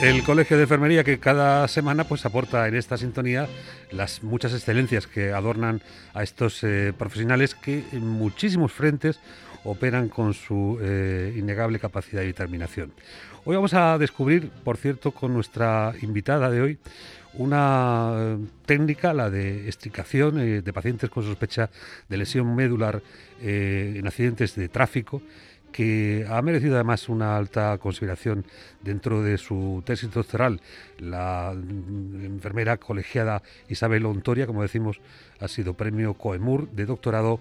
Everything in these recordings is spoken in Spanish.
El Colegio de Enfermería que cada semana pues aporta en esta sintonía las muchas excelencias que adornan a estos eh, profesionales que en muchísimos frentes operan con su eh, innegable capacidad y determinación. Hoy vamos a descubrir, por cierto, con nuestra invitada de hoy, una eh, técnica, la de extricación de pacientes con sospecha de lesión medular en accidentes de tráfico que ha merecido además una alta consideración dentro de su tesis doctoral. La enfermera colegiada Isabel Ontoria, como decimos, ha sido premio Coemur de doctorado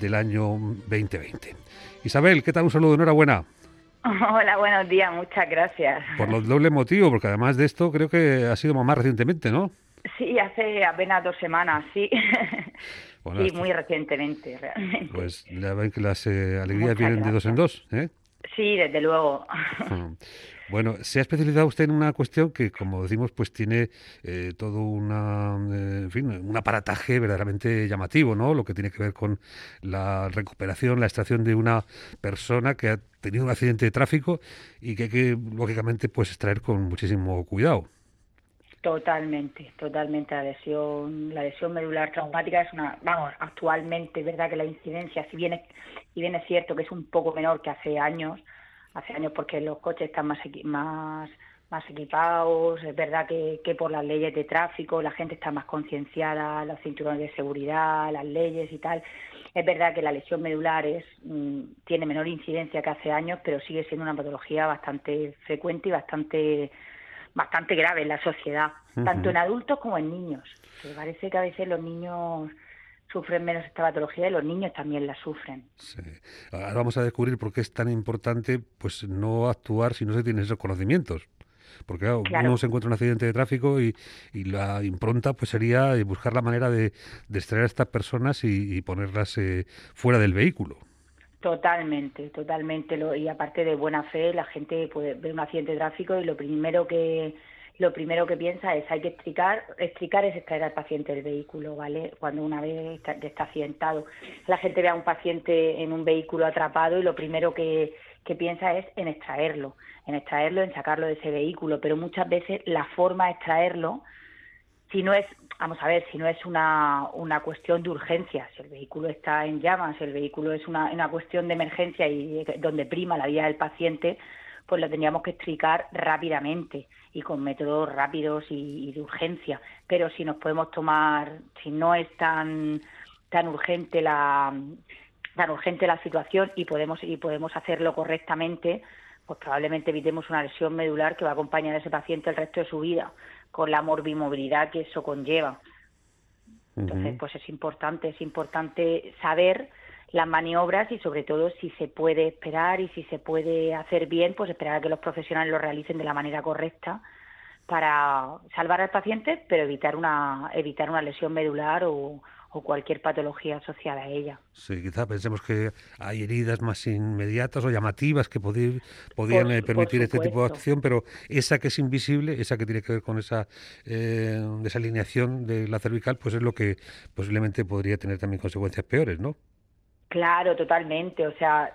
del año 2020. Isabel, ¿qué tal? Un saludo, enhorabuena. Hola, buenos días, muchas gracias. Por lo doble motivo, porque además de esto creo que ha sido más recientemente, ¿no? Sí, hace apenas dos semanas, sí. sí, muy recientemente, realmente. Pues que las eh, alegrías vienen de dos en dos, ¿eh? Sí, desde luego. Bueno, se ha especializado usted en una cuestión que, como decimos, pues tiene eh, todo una, eh, en fin, un aparataje verdaderamente llamativo, ¿no? Lo que tiene que ver con la recuperación, la extracción de una persona que ha tenido un accidente de tráfico y que hay que, lógicamente, pues extraer con muchísimo cuidado. Totalmente, totalmente. La lesión, la lesión medular traumática es una, vamos, actualmente, es verdad que la incidencia, si bien es, si bien es cierto que es un poco menor que hace años, hace años porque los coches están más más más equipados, es verdad que, que por las leyes de tráfico la gente está más concienciada, los cinturones de seguridad, las leyes y tal. Es verdad que la lesión medular es, mm, tiene menor incidencia que hace años, pero sigue siendo una patología bastante frecuente y bastante bastante grave en la sociedad, tanto en adultos como en niños. Me parece que a veces los niños sufren menos esta patología y los niños también la sufren. Sí. Ahora vamos a descubrir por qué es tan importante pues no actuar si no se tienen esos conocimientos. Porque uno se encuentra un accidente de tráfico y, la impronta pues sería buscar la manera de, extraer a estas personas y, ponerlas eh, fuera del vehículo. Totalmente, totalmente. y aparte de buena fe, la gente puede ver un accidente de tráfico y lo primero que lo primero que piensa es hay que explicar, explicar es extraer al paciente del vehículo, ¿vale? Cuando una vez está, está accidentado, la gente ve a un paciente en un vehículo atrapado y lo primero que, que piensa es en extraerlo, en extraerlo, en sacarlo de ese vehículo, pero muchas veces la forma de extraerlo, si no es vamos a ver, si no es una, una cuestión de urgencia, si el vehículo está en llamas, si el vehículo es una, una cuestión de emergencia y donde prima la vida del paciente, pues lo tendríamos que explicar rápidamente y con métodos rápidos y, de urgencia. Pero si nos podemos tomar, si no es tan, tan urgente la tan urgente la situación y podemos y podemos hacerlo correctamente, pues probablemente evitemos una lesión medular que va a acompañar a ese paciente el resto de su vida con la morbimovilidad que eso conlleva. Entonces, pues es importante, es importante saber las maniobras y sobre todo si se puede esperar y si se puede hacer bien, pues esperar a que los profesionales lo realicen de la manera correcta para salvar al paciente, pero evitar una evitar una lesión medular o, o cualquier patología asociada a ella. Sí, quizá pensemos que hay heridas más inmediatas o llamativas que podrían eh, permitir este tipo de acción, pero esa que es invisible, esa que tiene que ver con esa eh, desalineación de la cervical, pues es lo que posiblemente podría tener también consecuencias peores, ¿no? Claro, totalmente. O sea,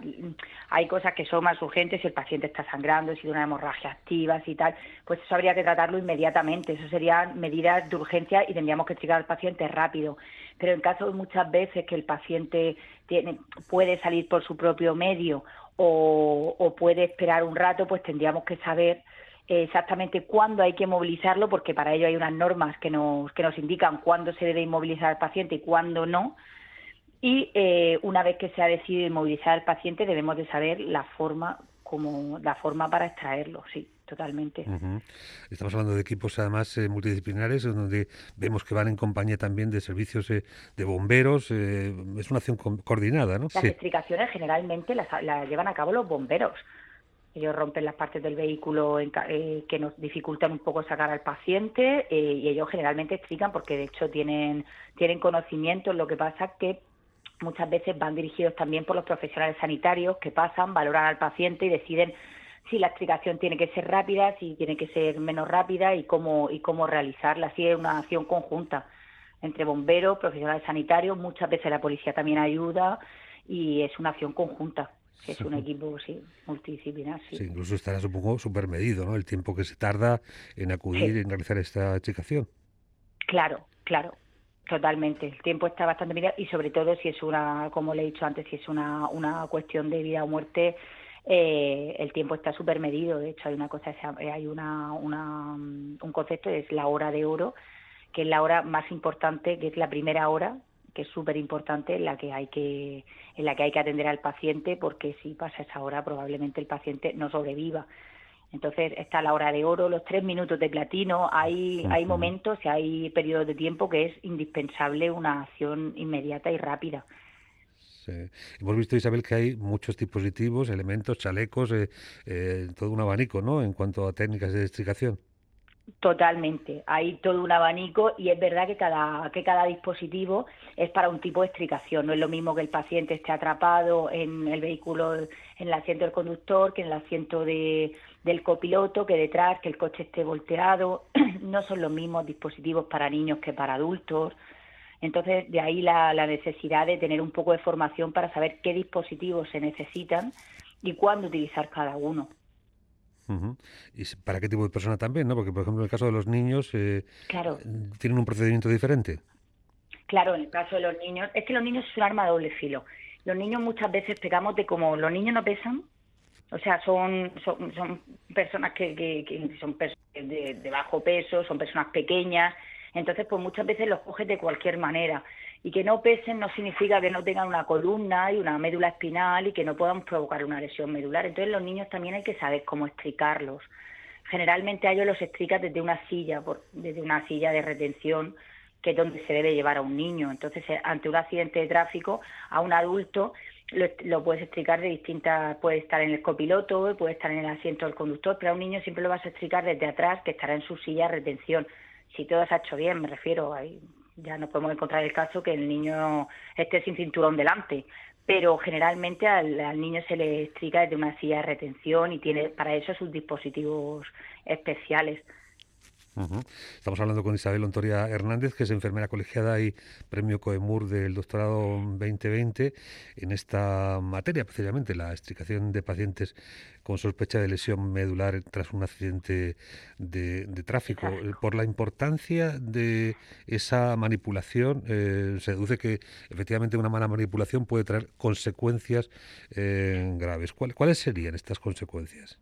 hay cosas que son más urgentes si el paciente está sangrando, si tiene una hemorragia activa, y tal, pues eso habría que tratarlo inmediatamente. Eso serían medidas de urgencia y tendríamos que explicar al paciente rápido. Pero en caso de muchas veces que el paciente tiene, puede salir por su propio medio o, o puede esperar un rato, pues tendríamos que saber exactamente cuándo hay que movilizarlo, porque para ello hay unas normas que nos, que nos indican cuándo se debe inmovilizar al paciente y cuándo no y eh, una vez que se ha decidido inmovilizar al paciente debemos de saber la forma como la forma para extraerlo, sí, totalmente. Estamos hablando de equipos además eh, multidisciplinares donde vemos que van en compañía también de servicios eh, de bomberos, es una acción coordinada, ¿no? Las explicaciones generalmente las, llevan a cabo los bomberos. Ellos rompen las partes del vehículo que nos dificultan un poco sacar al paciente y ellos generalmente explican porque de hecho tienen tienen conocimiento. Lo que pasa que muchas veces van dirigidos también por los profesionales sanitarios que pasan, valoran al paciente y deciden si la explicación tiene que ser rápida, si tiene que ser menos rápida y cómo, y cómo realizarla. Así es una acción conjunta entre bomberos, profesionales sanitarios, muchas veces la policía también ayuda y es una acción conjunta. es un equipo sí, multidisciplinar. Sí. incluso estará, supongo, súper medido, ¿no? El tiempo que se tarda en acudir y en realizar esta checación. Claro, claro, totalmente. El tiempo está bastante medido y sobre todo si es una, como le he dicho antes, si es una, una cuestión de vida o muerte, eh, el tiempo está súper medido. De hecho, hay una cosa, hay una, una, un concepto, es la hora de oro, que es la hora más importante, que es la primera hora que es súper importante en la que hay que en la que hay que atender al paciente porque si pasa esa hora probablemente el paciente no sobreviva entonces está la hora de oro los tres minutos de platino hay hay momentos y hay periodos de tiempo que es indispensable una acción inmediata y rápida Sí. Hemos visto, Isabel, que hay muchos dispositivos, elementos, chalecos, eh, eh, todo un abanico, ¿no? En cuanto a técnicas de estricación. Totalmente, hay todo un abanico y es verdad que cada, que cada dispositivo es para un tipo de estricación. No es lo mismo que el paciente esté atrapado en el vehículo, en el asiento del conductor, que en el asiento de, del copiloto, que detrás, que el coche esté volteado. No son los mismos dispositivos para niños que para adultos. Entonces, de ahí la, la necesidad de tener un poco de formación para saber qué dispositivos se necesitan y cuándo utilizar cada uno. ¿Y para qué tipo de persona también? ¿no? Porque, por ejemplo, en el caso de los niños, eh, ¿tienen un procedimiento diferente? Claro, en el caso de los niños, es que los niños es un arma de doble filo. Los niños muchas veces pegamos de como los niños no pesan, o sea, son, son, personas que, que, son de, de, bajo peso, son personas pequeñas, entonces pues muchas veces los coges de cualquier manera y que no pesen no significa que no tengan una columna y una médula espinal y que no puedan provocar una lesión medular. Entonces los niños también hay que saber cómo estricarlos. Generalmente a ellos los estricas desde una silla, desde una silla de retención, que es donde se debe llevar a un niño. Entonces, eh, ante un accidente de tráfico, a un adulto lo, puedes estricar de distintas, puede estar en el copiloto, puede estar en el asiento del conductor, pero a un niño siempre lo vas a estricar desde atrás, que estará en su silla de retención. Si todo se ha hecho bien, me refiero, hay ya no podemos encontrar el caso que el niño esté sin cinturón delante, pero generalmente al, niño se le estrica desde una silla de retención y tiene para eso sus dispositivos especiales. Estamos hablando con Isabel Ontoria Hernández, que es enfermera colegiada y premio Coemur del doctorado 2020 en esta materia, precisamente la explicación de pacientes con sospecha de lesión medular tras un accidente de, tráfico. Por la importancia de esa manipulación, eh, se deduce que efectivamente una mala manipulación puede traer consecuencias eh, graves. ¿Cuáles serían estas consecuencias?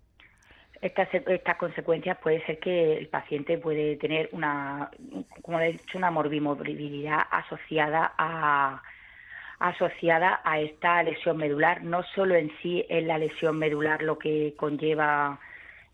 Estas, estas consecuencias puede ser que el paciente puede tener una, como he dicho, una morbilidad asociada a asociada a esta lesión medular. No solo en sí es la lesión medular lo que conlleva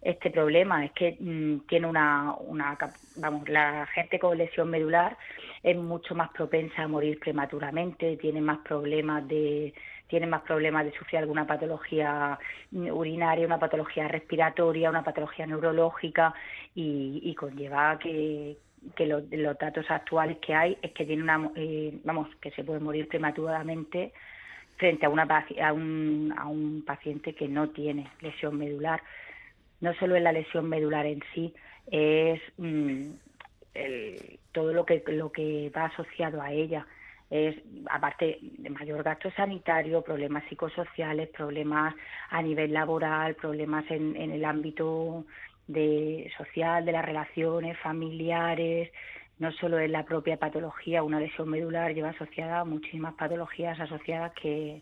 este problema, es que mm, tiene una, una, vamos, la gente con lesión medular es mucho más propensa a morir prematuramente, tiene más problemas de tienen más problemas de sufrir alguna patología urinaria, una patología respiratoria, una patología neurológica y, conlleva que, los, datos actuales que hay es que tiene una, eh, vamos, que se puede morir prematuramente frente a, una, a, un, a un paciente que no tiene lesión medular. No solo es la lesión medular en sí, es mm, todo lo que, lo que va asociado a ella es aparte de mayor gasto sanitario, problemas psicosociales, problemas a nivel laboral, problemas en, el ámbito de social, de las relaciones familiares, no solo es la propia patología, una lesión medular lleva asociada a muchísimas patologías asociadas que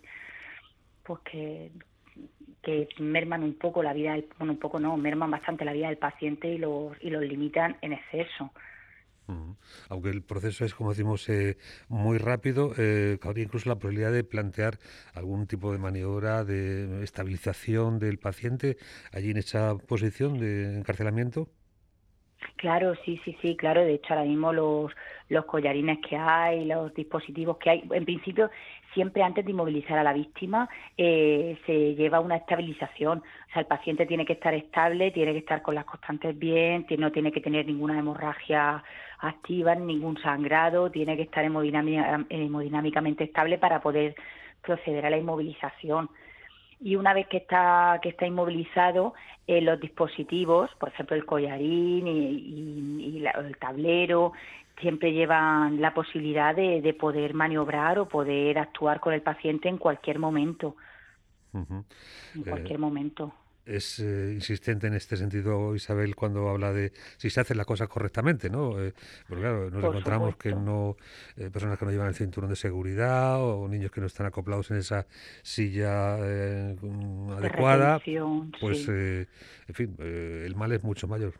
pues que, que merman un poco la vida, del, bueno, un poco no, merman bastante la vida del paciente y los, y los limitan en exceso. Aunque el proceso es, como decimos, eh, muy rápido, eh, cabría incluso la posibilidad de plantear algún tipo de maniobra de estabilización del paciente allí en esa posición de encarcelamiento. Claro, sí, sí, sí, claro. De hecho, ahora mismo los, los collarines que hay, los dispositivos que hay, en principio, siempre antes de inmovilizar a la víctima eh, se lleva una estabilización. O sea, el paciente tiene que estar estable, tiene que estar con las constantes bien, no tiene que tener ninguna hemorragia activa, ningún sangrado, tiene que estar hemodinámicamente estable para poder proceder a la inmovilización y una vez que está que está inmovilizado eh, los dispositivos por ejemplo el collarín y, el tablero siempre llevan la posibilidad de, poder maniobrar o poder actuar con el paciente en cualquier momento. En cualquier momento. es eh, insistente en este sentido Isabel cuando habla de si se hace la cosa correctamente, ¿no? Eh, porque claro, nos encontramos que no eh, personas que no llevan el cinturón de seguridad o niños que no están acoplados en esa silla adecuada, pues en fin, el mal es mucho mayor.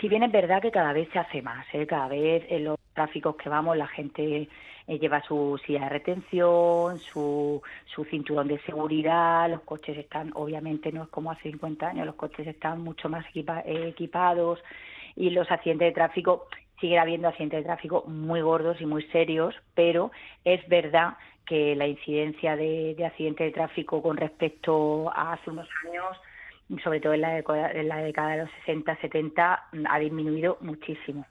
Si bien es verdad que cada vez se hace más, cada vez en los tráficos que vamos la gente eh, lleva su silla de retención, su, su cinturón de seguridad, los coches están, obviamente no es como hace 50 años, los coches están mucho más eh, equipados y los accidentes de tráfico, sigue habiendo accidentes de tráfico muy gordos y muy serios, pero es verdad que la incidencia de, de accidentes de tráfico con respecto a hace unos años, sobre todo en la, en la década de los 60, 70, ha disminuido muchísimo,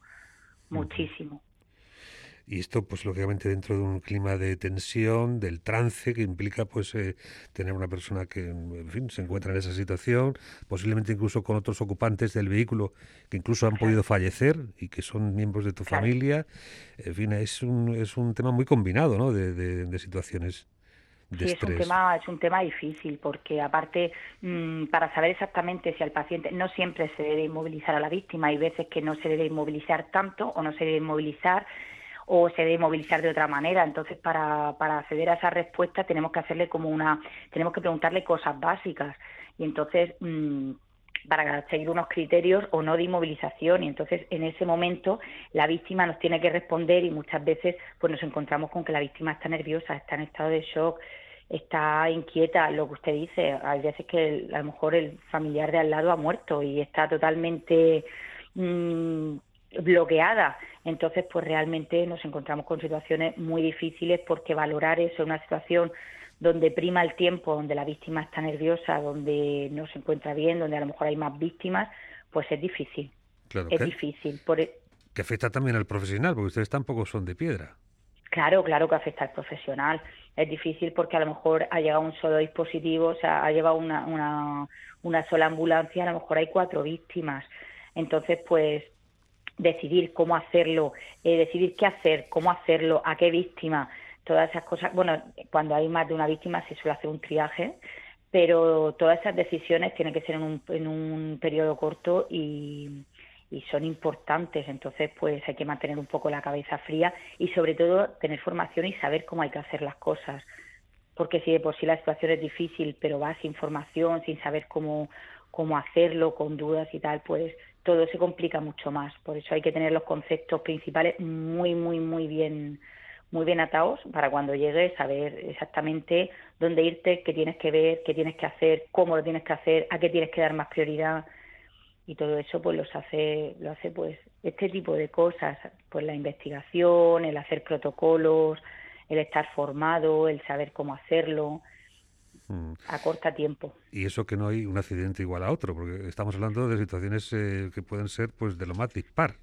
muchísimo. Y esto, pues lógicamente dentro de un clima de tensión, del trance que implica pues eh, tener una persona que, en fin, se encuentra en esa situación, posiblemente incluso con otros ocupantes del vehículo que incluso han podido fallecer y que son miembros de tu familia. En fin, es un, es un tema muy combinado, ¿no? De, de, situaciones. De sí, es un tema es un tema difícil porque aparte mm, para saber exactamente si al paciente no siempre se debe inmovilizar a la víctima hay veces que no se debe inmovilizar tanto o no se debe inmovilizar o se debe movilizar de otra manera. Entonces, para, para acceder a esa respuesta tenemos que hacerle como una, tenemos que preguntarle cosas básicas. Y entonces, mm, para seguir unos criterios o no de inmovilización y entonces en ese momento la víctima nos tiene que responder y muchas veces pues nos encontramos con que la víctima está nerviosa, está en estado de shock, está inquieta, lo que usted dice, hay veces que a lo mejor el familiar de al lado ha muerto y está totalmente mm, bloqueada. Entonces, pues realmente nos encontramos con situaciones muy difíciles porque valorar eso en una situación donde prima el tiempo, donde la víctima está nerviosa, donde no se encuentra bien, donde a lo mejor hay más víctimas, pues es difícil. Claro, es difícil. Por... E que afecta también al profesional, porque ustedes tampoco son de piedra. Claro, claro que afecta al profesional. Es difícil porque a lo mejor ha llegado un solo dispositivo, o sea, ha llevado una, una, una sola ambulancia, a lo mejor hay cuatro víctimas. Entonces, pues decidir cómo hacerlo, eh, decidir qué hacer, cómo hacerlo, a qué víctima, todas esas cosas. Bueno, cuando hay más de una víctima se suele hacer un triaje, pero todas esas decisiones tienen que ser en un, en un periodo corto y, y son importantes. Entonces, pues hay que mantener un poco la cabeza fría y sobre todo tener formación y saber cómo hay que hacer las cosas. Porque si de por sí la situación es difícil, pero vas sin formación, sin saber cómo, cómo hacerlo, con dudas y tal, pues todo se complica mucho más. Por eso hay que tener los conceptos principales muy, muy, muy bien, muy bien atados para cuando llegues saber exactamente dónde irte, qué tienes que ver, qué tienes que hacer, cómo lo tienes que hacer, a qué tienes que dar más prioridad y todo eso pues los hace lo hace pues este tipo de cosas, pues la investigación, el hacer protocolos, el estar formado, el saber cómo hacerlo, Mm. a corta tiempo. Y eso que no hay un accidente igual a otro, porque estamos hablando de situaciones eh, que pueden ser pues de lo más dispar.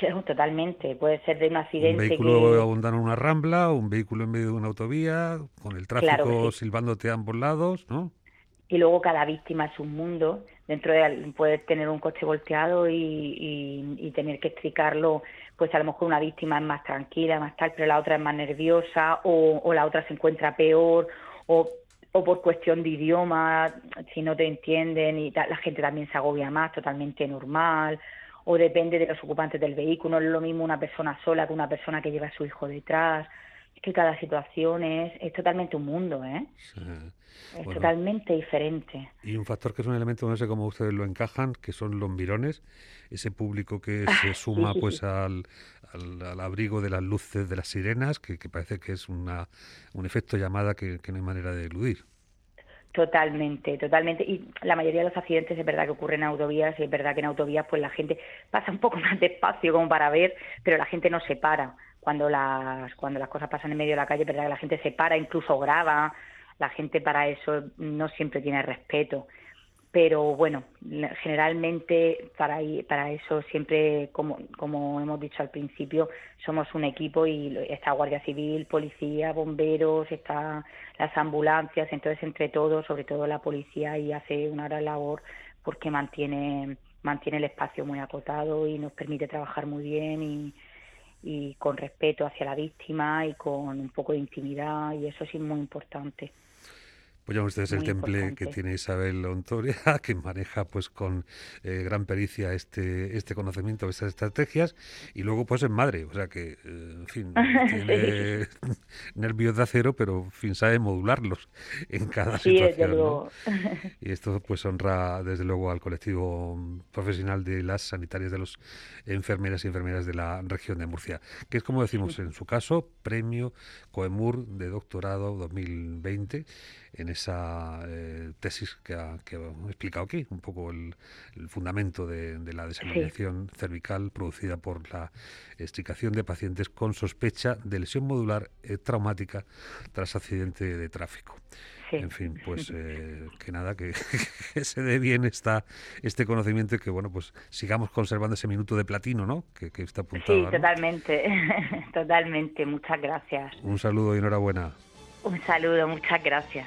Claro, totalmente. Puede ser de un accidente. Un vehículo que... en una rambla, un vehículo en medio de una autovía, con el tráfico silbándote a ambos lados, ¿no? Y luego cada víctima es un mundo. Dentro de puedes tener un coche volteado y, y, tener que explicarlo, pues a lo mejor una víctima es más tranquila, más tal, pero la otra es más nerviosa o, o la otra se encuentra peor o o por cuestión de idioma, si no te entienden y la gente también se agobia más, totalmente normal, o depende de los ocupantes del vehículo, no es lo mismo una persona sola que una persona que lleva a su hijo detrás, es que cada situación es, es totalmente un mundo, ¿eh? Es totalmente diferente. Y un factor que es un elemento, no sé cómo ustedes lo encajan, que son los mirones, ese público que se suma pues al, al, abrigo de las luces de las sirenas, que, parece que es una, un efecto llamada que, no hay manera de eludir. Totalmente, totalmente. Y la mayoría de los accidentes es verdad que ocurren en autovías y es verdad que en autovías pues la gente pasa un poco más despacio como para ver, pero la gente no se para. Cuando las, cuando las cosas pasan en medio de la calle, es verdad que la gente se para, incluso graba. La gente para eso no siempre tiene respeto pero bueno, generalmente para, para eso siempre, como, como hemos dicho al principio, somos un equipo y está Guardia Civil, Policía, Bomberos, está las ambulancias, entonces entre todos, sobre todo la policía, y hace una gran labor porque mantiene, mantiene el espacio muy acotado y nos permite trabajar muy bien y, y con respeto hacia la víctima y con un poco de intimidad y eso sí es muy importante. Pues ya ustedes el temple que tiene Isabel Ontoria, que maneja pues con eh, gran pericia este este conocimiento, estas estrategias, y luego pues es madre, o sea que, eh, en fin, tiene nervios de acero, pero en fin, sabe modularlos en cada situación. Y esto pues honra desde luego al colectivo profesional de las sanitarias de los enfermeras y enfermeras de la región de Murcia, que es como decimos en su caso, premio Coemur de doctorado 2020 en esa eh, tesis que ha, que explicado aquí, un poco el, fundamento de, la desaminación cervical producida por la estricación de pacientes con sospecha de lesión modular eh, traumática tras accidente de tráfico. En fin, pues eh, que nada, que, se dé bien esta, este conocimiento y que, bueno, pues sigamos conservando ese minuto de platino, ¿no? Que, está apuntado. Sí, totalmente, totalmente. Muchas gracias. Un saludo y enhorabuena. Un saludo, muchas gracias.